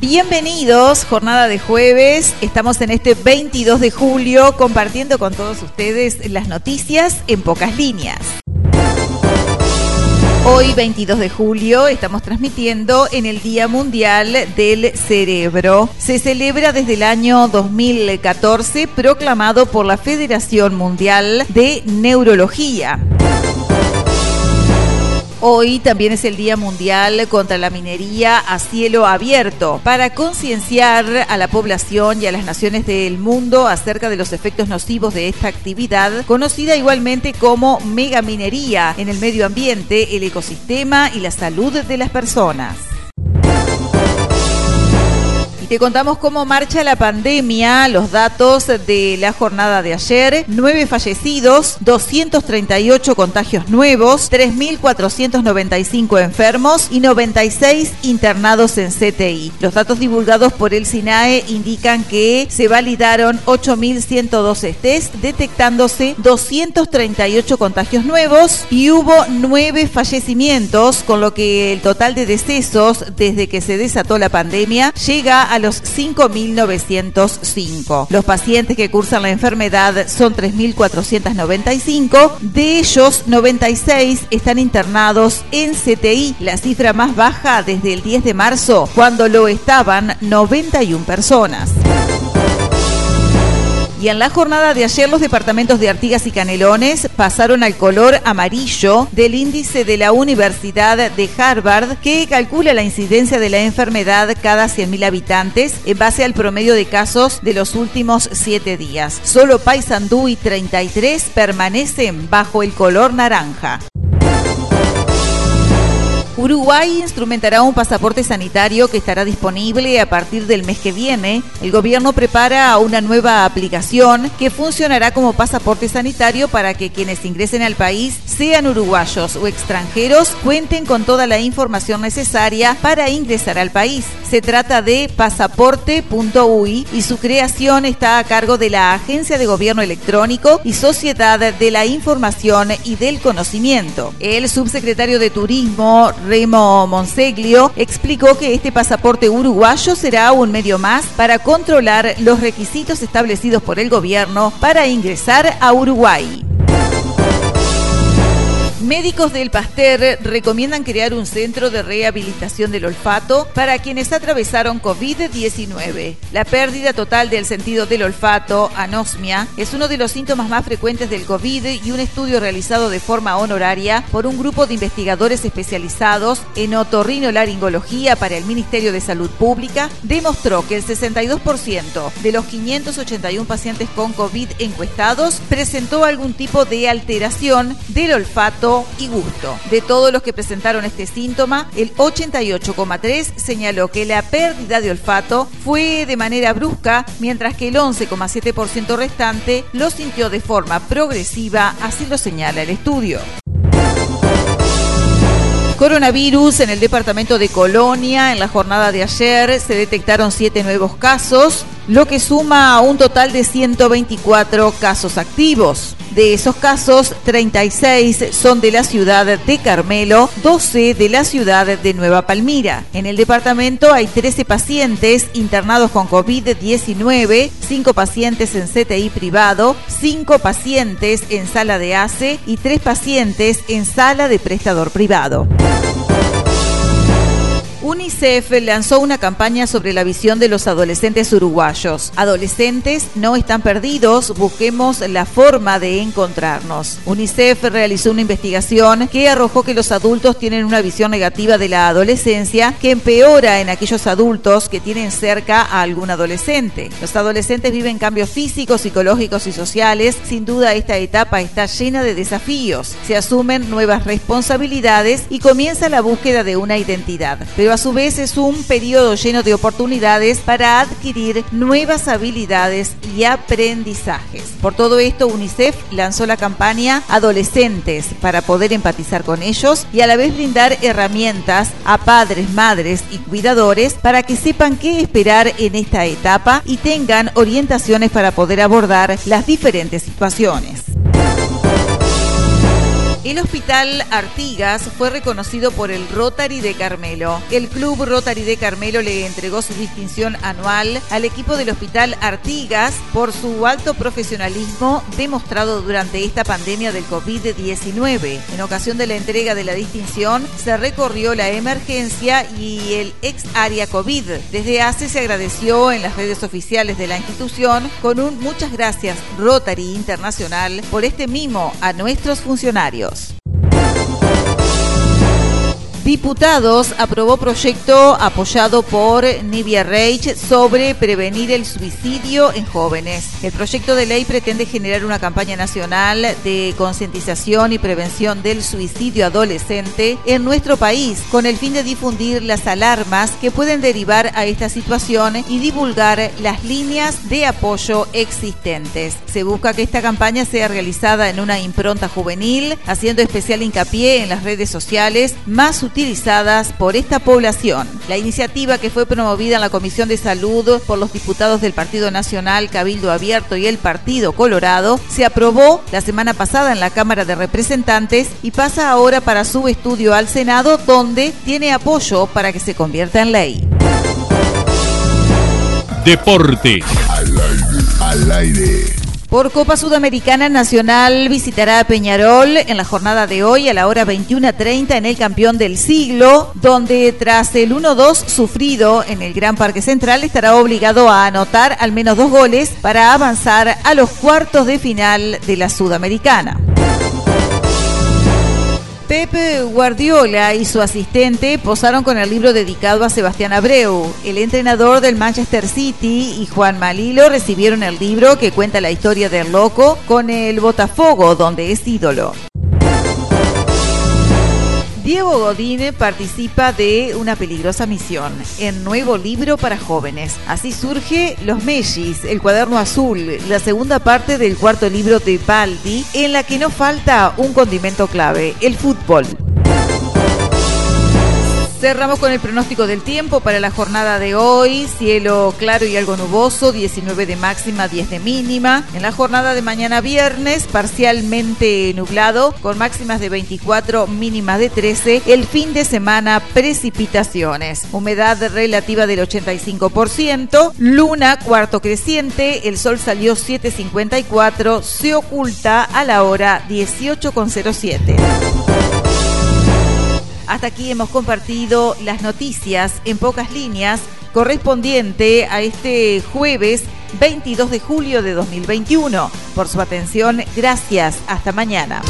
Bienvenidos, jornada de jueves. Estamos en este 22 de julio compartiendo con todos ustedes las noticias en pocas líneas. Hoy, 22 de julio, estamos transmitiendo en el Día Mundial del Cerebro. Se celebra desde el año 2014, proclamado por la Federación Mundial de Neurología. Hoy también es el Día Mundial contra la Minería a cielo abierto para concienciar a la población y a las naciones del mundo acerca de los efectos nocivos de esta actividad, conocida igualmente como megaminería en el medio ambiente, el ecosistema y la salud de las personas. Te contamos cómo marcha la pandemia, los datos de la jornada de ayer, nueve fallecidos, 238 contagios nuevos, 3.495 enfermos y 96 internados en CTI. Los datos divulgados por el SINAE indican que se validaron 8.112 test, detectándose 238 contagios nuevos y hubo nueve fallecimientos, con lo que el total de decesos desde que se desató la pandemia llega a los 5.905. Los pacientes que cursan la enfermedad son 3.495, de ellos 96 están internados en CTI, la cifra más baja desde el 10 de marzo, cuando lo estaban 91 personas. Y en la jornada de ayer los departamentos de Artigas y Canelones pasaron al color amarillo del índice de la Universidad de Harvard que calcula la incidencia de la enfermedad cada 100.000 habitantes en base al promedio de casos de los últimos siete días. Solo Paysandú y 33 permanecen bajo el color naranja. Uruguay instrumentará un pasaporte sanitario que estará disponible a partir del mes que viene. El gobierno prepara una nueva aplicación que funcionará como pasaporte sanitario para que quienes ingresen al país, sean uruguayos o extranjeros, cuenten con toda la información necesaria para ingresar al país. Se trata de pasaporte.ui y su creación está a cargo de la Agencia de Gobierno Electrónico y Sociedad de la Información y del Conocimiento. El subsecretario de Turismo, Remo Monseglio, explicó que este pasaporte uruguayo será un medio más para controlar los requisitos establecidos por el gobierno para ingresar a Uruguay. Médicos del Pasteur recomiendan crear un centro de rehabilitación del olfato para quienes atravesaron COVID-19. La pérdida total del sentido del olfato, anosmia, es uno de los síntomas más frecuentes del COVID y un estudio realizado de forma honoraria por un grupo de investigadores especializados en otorrinolaringología para el Ministerio de Salud Pública demostró que el 62% de los 581 pacientes con COVID encuestados presentó algún tipo de alteración del olfato y gusto. De todos los que presentaron este síntoma, el 88,3 señaló que la pérdida de olfato fue de manera brusca, mientras que el 11,7% restante lo sintió de forma progresiva, así lo señala el estudio. Coronavirus en el departamento de Colonia. En la jornada de ayer se detectaron siete nuevos casos, lo que suma a un total de 124 casos activos. De esos casos, 36 son de la ciudad de Carmelo, 12 de la ciudad de Nueva Palmira. En el departamento hay 13 pacientes internados con COVID-19, 5 pacientes en CTI privado, 5 pacientes en sala de ACE y 3 pacientes en sala de prestador privado. UNICEF lanzó una campaña sobre la visión de los adolescentes uruguayos. Adolescentes no están perdidos, busquemos la forma de encontrarnos. UNICEF realizó una investigación que arrojó que los adultos tienen una visión negativa de la adolescencia que empeora en aquellos adultos que tienen cerca a algún adolescente. Los adolescentes viven cambios físicos, psicológicos y sociales. Sin duda esta etapa está llena de desafíos. Se asumen nuevas responsabilidades y comienza la búsqueda de una identidad. Pero a su vez es un periodo lleno de oportunidades para adquirir nuevas habilidades y aprendizajes. Por todo esto, UNICEF lanzó la campaña Adolescentes para poder empatizar con ellos y a la vez brindar herramientas a padres, madres y cuidadores para que sepan qué esperar en esta etapa y tengan orientaciones para poder abordar las diferentes situaciones. El Hospital Artigas fue reconocido por el Rotary de Carmelo. El Club Rotary de Carmelo le entregó su distinción anual al equipo del Hospital Artigas por su alto profesionalismo demostrado durante esta pandemia del COVID-19. En ocasión de la entrega de la distinción, se recorrió la emergencia y el ex área COVID. Desde hace se agradeció en las redes oficiales de la institución con un muchas gracias Rotary Internacional por este mimo a nuestros funcionarios. Dallas. Diputados aprobó proyecto apoyado por Nivia Reich sobre prevenir el suicidio en jóvenes. El proyecto de ley pretende generar una campaña nacional de concientización y prevención del suicidio adolescente en nuestro país, con el fin de difundir las alarmas que pueden derivar a esta situación y divulgar las líneas de apoyo existentes. Se busca que esta campaña sea realizada en una impronta juvenil, haciendo especial hincapié en las redes sociales más utilizadas por esta población. La iniciativa que fue promovida en la Comisión de Salud por los diputados del Partido Nacional, Cabildo Abierto y el Partido Colorado se aprobó la semana pasada en la Cámara de Representantes y pasa ahora para su estudio al Senado donde tiene apoyo para que se convierta en ley. Deporte. Al aire. Por Copa Sudamericana Nacional visitará a Peñarol en la jornada de hoy a la hora 21.30 en el campeón del siglo, donde tras el 1-2 sufrido en el Gran Parque Central estará obligado a anotar al menos dos goles para avanzar a los cuartos de final de la Sudamericana. Pepe Guardiola y su asistente posaron con el libro dedicado a Sebastián Abreu. El entrenador del Manchester City y Juan Malilo recibieron el libro que cuenta la historia del loco con el Botafogo, donde es ídolo. Diego Godine participa de Una peligrosa misión, en nuevo libro para jóvenes. Así surge Los Mellis, el cuaderno azul, la segunda parte del cuarto libro de Baldi, en la que no falta un condimento clave, el fútbol. Cerramos con el pronóstico del tiempo para la jornada de hoy. Cielo claro y algo nuboso, 19 de máxima, 10 de mínima. En la jornada de mañana viernes, parcialmente nublado, con máximas de 24, mínimas de 13. El fin de semana, precipitaciones. Humedad relativa del 85%. Luna, cuarto creciente. El sol salió 7.54. Se oculta a la hora 18.07. Hasta aquí hemos compartido las noticias en pocas líneas correspondiente a este jueves 22 de julio de 2021. Por su atención, gracias. Hasta mañana.